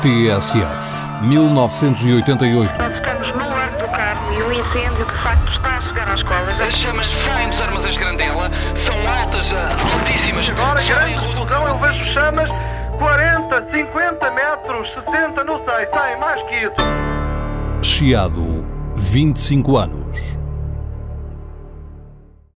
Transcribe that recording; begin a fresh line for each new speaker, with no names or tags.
TSF, 1988.
Nós estamos no Largo do carro e o incêndio de facto está a chegar às escolas.
As chamas saem dos armazéns de Grandela, são altas, altíssimas.
Agora, grande explosão, eu vejo chamas 40, 50 metros, 60, não sei, saem mais que isso.
Chiado, 25 anos.